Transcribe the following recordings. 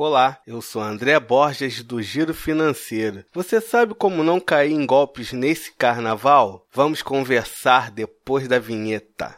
Olá, eu sou André Borges do Giro Financeiro. Você sabe como não cair em golpes nesse carnaval? Vamos conversar depois da vinheta.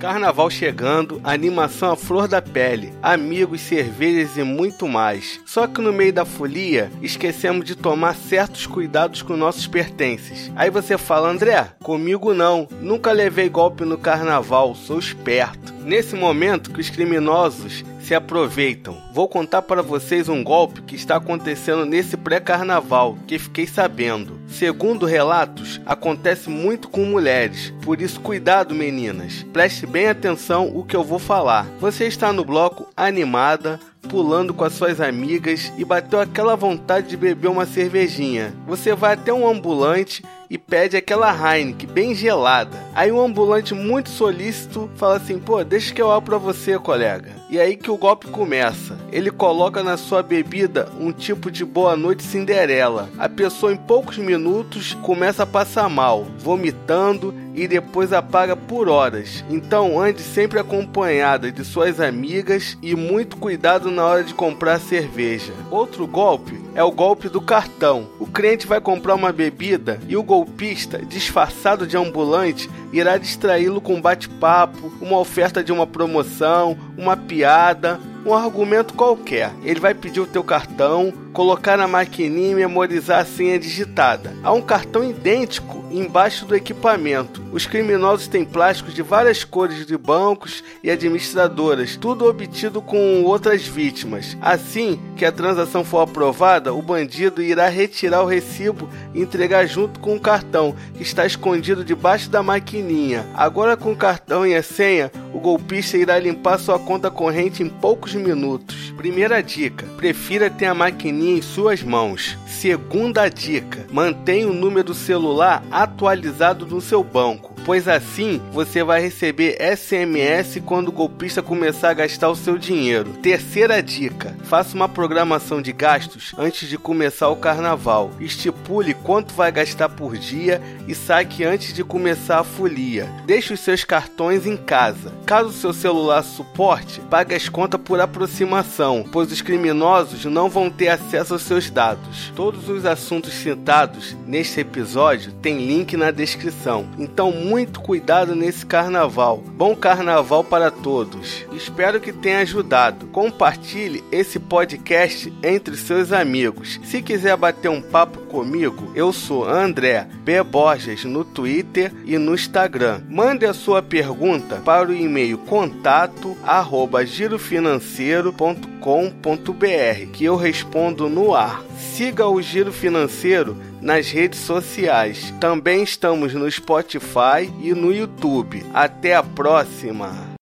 Carnaval chegando, animação à flor da pele, amigos, cervejas e muito mais. Só que no meio da folia, esquecemos de tomar certos cuidados com nossos pertences. Aí você fala, André, comigo não, nunca levei golpe no carnaval, sou esperto. Nesse momento que os criminosos se aproveitam. Vou contar para vocês um golpe que está acontecendo nesse pré-carnaval, que fiquei sabendo. Segundo relatos, acontece muito com mulheres, por isso cuidado meninas. Preste bem atenção o que eu vou falar. Você está no bloco animada, pulando com as suas amigas e bateu aquela vontade de beber uma cervejinha. Você vai até um ambulante e pede aquela Heineken bem gelada. Aí um ambulante muito solícito fala assim: "Pô, deixa que eu abro para você, colega". E aí que o golpe começa. Ele coloca na sua bebida um tipo de boa noite Cinderela. A pessoa em poucos minutos começa a passar mal, vomitando e depois apaga por horas. Então ande sempre acompanhada de suas amigas e muito cuidado na hora de comprar cerveja. Outro golpe é o golpe do cartão. O cliente vai comprar uma bebida e o golpista, disfarçado de ambulante, irá distraí-lo com bate-papo, uma oferta de uma promoção, uma piada, um argumento qualquer. Ele vai pedir o teu cartão, colocar na maquininha e memorizar a senha digitada. Há um cartão idêntico embaixo do equipamento. Os criminosos têm plásticos de várias cores de bancos e administradoras, tudo obtido com outras vítimas. Assim que a transação for aprovada, o bandido irá retirar o recibo e entregar junto com o cartão, que está escondido debaixo da maquininha. Agora com o cartão e a senha, o golpista irá limpar sua conta corrente em poucos minutos. Primeira dica: prefira ter a maquininha em suas mãos. Segunda dica: mantenha o número celular atualizado no seu banco, pois assim você vai receber SMS quando o golpista começar a gastar o seu dinheiro. Terceira dica: faça uma programação de gastos antes de começar o carnaval. Estipule quanto vai gastar por dia e saque antes de começar a folia. Deixe os seus cartões em casa. Caso seu celular suporte, pague as contas por aproximação, pois os criminosos não vão ter acesso aos seus dados. Todos os assuntos citados neste episódio têm link na descrição. Então, muito cuidado nesse carnaval. Bom carnaval para todos. Espero que tenha ajudado. Compartilhe esse podcast entre seus amigos. Se quiser bater um papo comigo, eu sou André B. Borges no Twitter e no Instagram. Mande a sua pergunta para o e-mail contato arroba girofinanceiro.com.br que eu respondo no ar. Siga o Giro Financeiro nas redes sociais. Também estamos no Spotify e no YouTube. Até a próxima!